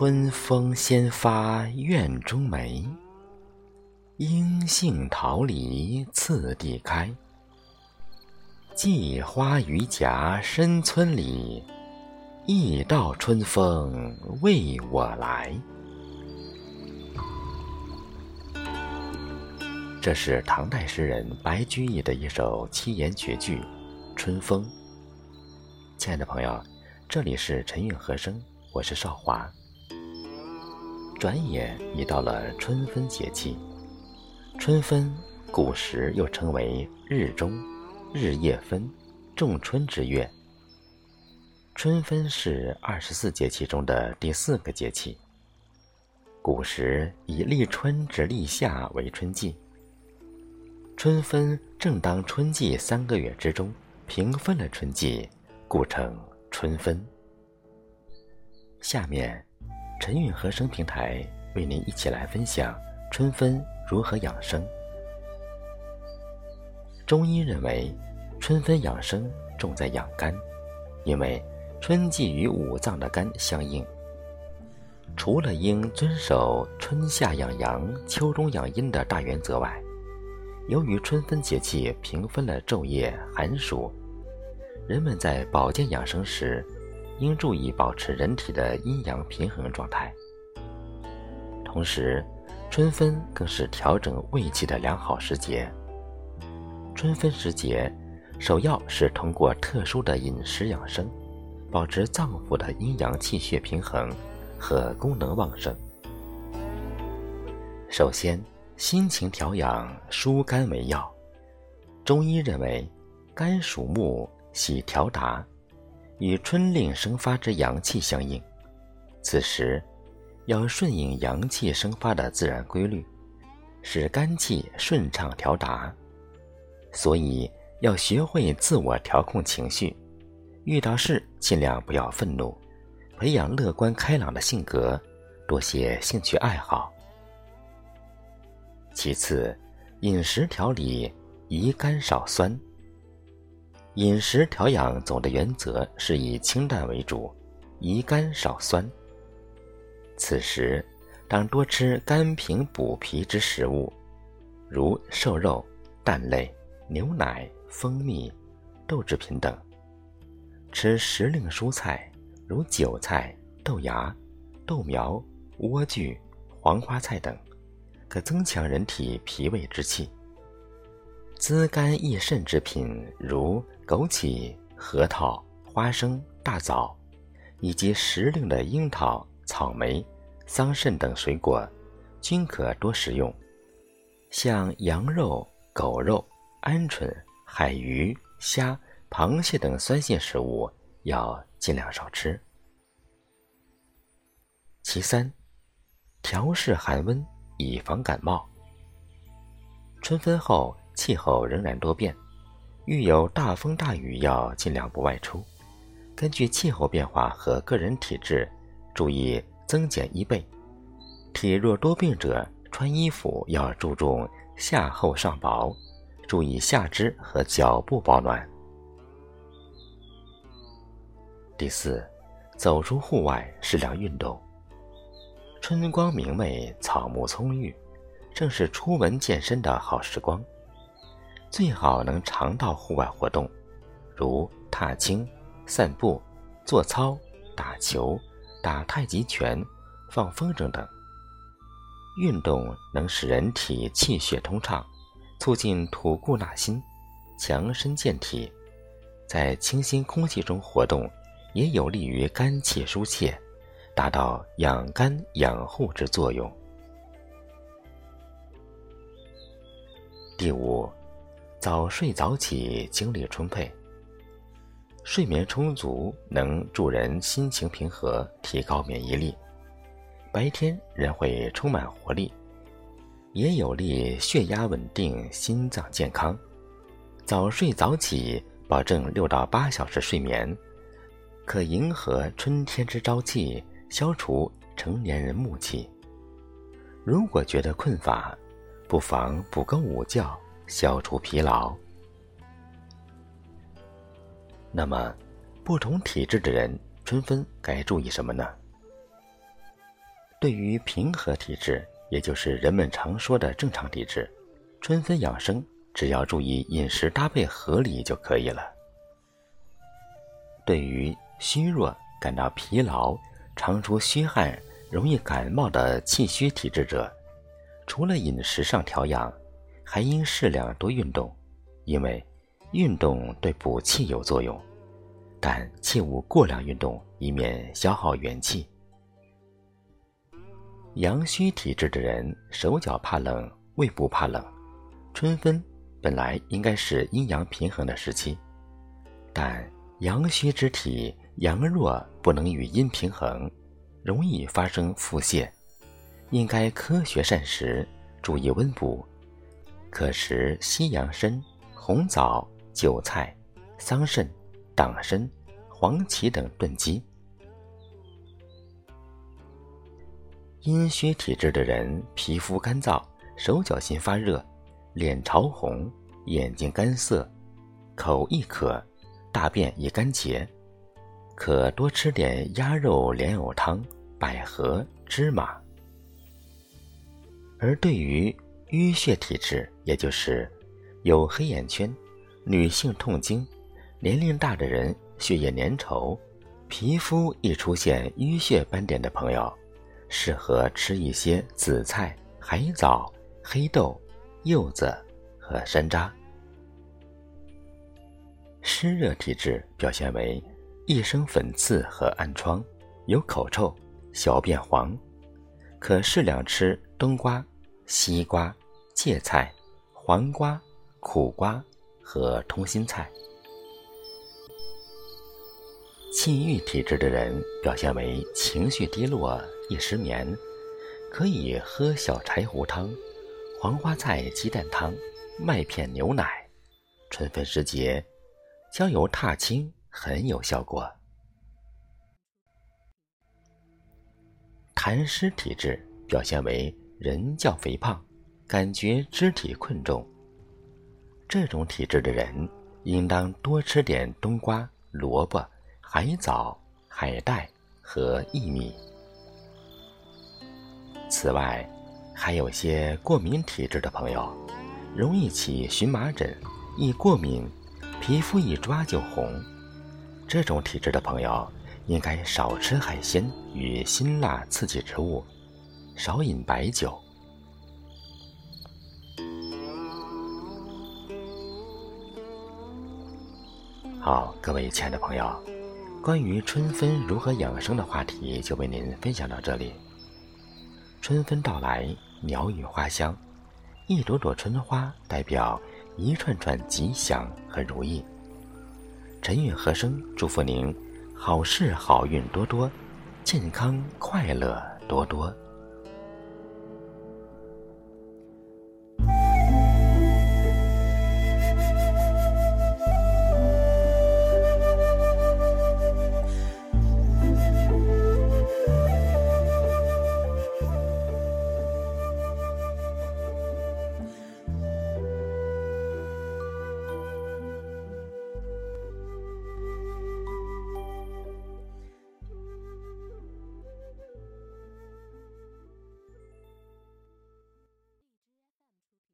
春风先发院中梅，樱杏桃李次第开。荠花榆荚深村里，一道春风为我来。这是唐代诗人白居易的一首七言绝句《春风》。亲爱的朋友，这里是晨韵和声，我是少华。转眼已到了春分节气，春分古时又称为日中、日夜分、仲春之月。春分是二十四节气中的第四个节气。古时以立春至立夏为春季。春分正当春季三个月之中，平分了春季，故称春分。下面，晨韵和声平台为您一起来分享春分如何养生。中医认为，春分养生重在养肝，因为春季与五脏的肝相应。除了应遵守春夏养阳、秋冬养阴的大原则外，由于春分节气平分了昼夜寒暑，人们在保健养生时，应注意保持人体的阴阳平衡状态。同时，春分更是调整胃气的良好时节。春分时节，首要是通过特殊的饮食养生，保持脏腑的阴阳气血平衡和功能旺盛。首先。心情调养，疏肝为要。中医认为，肝属木，喜调达，与春令生发之阳气相应。此时，要顺应阳气生发的自然规律，使肝气顺畅调达。所以，要学会自我调控情绪，遇到事尽量不要愤怒，培养乐观开朗的性格，多些兴趣爱好。其次，饮食调理宜甘少酸。饮食调养总的原则是以清淡为主，宜甘少酸。此时，当多吃甘平补脾之食物，如瘦肉、蛋类、牛奶、蜂蜜、豆制品等；吃时令蔬菜，如韭菜、豆芽、豆苗、莴苣、黄花菜等。可增强人体脾胃之气。滋肝益肾之品，如枸杞、核桃、花生、大枣，以及时令的樱桃、草莓、桑葚等水果，均可多食用。像羊肉、狗肉、鹌鹑、海鱼、虾、螃蟹等酸性食物，要尽量少吃。其三，调适寒温。以防感冒。春分后气候仍然多变，遇有大风大雨要尽量不外出。根据气候变化和个人体质，注意增减衣被。体弱多病者穿衣服要注重下厚上薄，注意下肢和脚部保暖。第四，走出户外，适量运动。春光明媚，草木葱郁，正是出门健身的好时光。最好能常到户外活动，如踏青、散步、做操、打球、打太极拳、放风筝等。运动能使人体气血通畅，促进吐故纳新，强身健体。在清新空气中活动，也有利于肝气疏泄。达到养肝养护之作用。第五，早睡早起，精力充沛。睡眠充足能助人心情平和，提高免疫力。白天人会充满活力，也有利血压稳定、心脏健康。早睡早起，保证六到八小时睡眠，可迎合春天之朝气。消除成年人暮气。如果觉得困乏，不妨补个午觉，消除疲劳。那么，不同体质的人春分该注意什么呢？对于平和体质，也就是人们常说的正常体质，春分养生只要注意饮食搭配合理就可以了。对于虚弱、感到疲劳、常出虚汗、容易感冒的气虚体质者，除了饮食上调养，还应适量多运动，因为运动对补气有作用，但切勿过量运动，以免消耗元气。阳虚体质的人手脚怕冷，胃部怕冷。春分本来应该是阴阳平衡的时期，但阳虚之体阳弱不能与阴平衡，容易发生腹泻，应该科学膳食，注意温补，可食西洋参、红枣、韭菜、桑葚、党参、黄芪等炖鸡。阴虚体质的人皮肤干燥，手脚心发热，脸潮红，眼睛干涩，口易渴。大便易干结，可多吃点鸭肉莲藕汤、百合、芝麻。而对于淤血体质，也就是有黑眼圈、女性痛经、年龄大的人血液粘稠、皮肤易出现淤血斑点的朋友，适合吃一些紫菜、海藻、黑豆、柚子和山楂。湿热体质表现为易生粉刺和暗疮，有口臭，小便黄，可适量吃冬瓜、西瓜、芥菜、黄瓜、苦瓜和通心菜。气郁体质的人表现为情绪低落、易失眠，可以喝小柴胡汤、黄花菜鸡蛋汤、麦片牛奶。春分时节。焦油踏青很有效果。痰湿体质表现为人较肥胖，感觉肢体困重。这种体质的人应当多吃点冬瓜、萝卜、海藻、海带和薏米。此外，还有些过敏体质的朋友，容易起荨麻疹，易过敏。皮肤一抓就红，这种体质的朋友应该少吃海鲜与辛辣刺激植物，少饮白酒。好，各位亲爱的朋友，关于春分如何养生的话题就为您分享到这里。春分到来，鸟语花香，一朵朵春花代表。一串串吉祥和如意，陈韵和声祝福您，好事好运多多，健康快乐多多。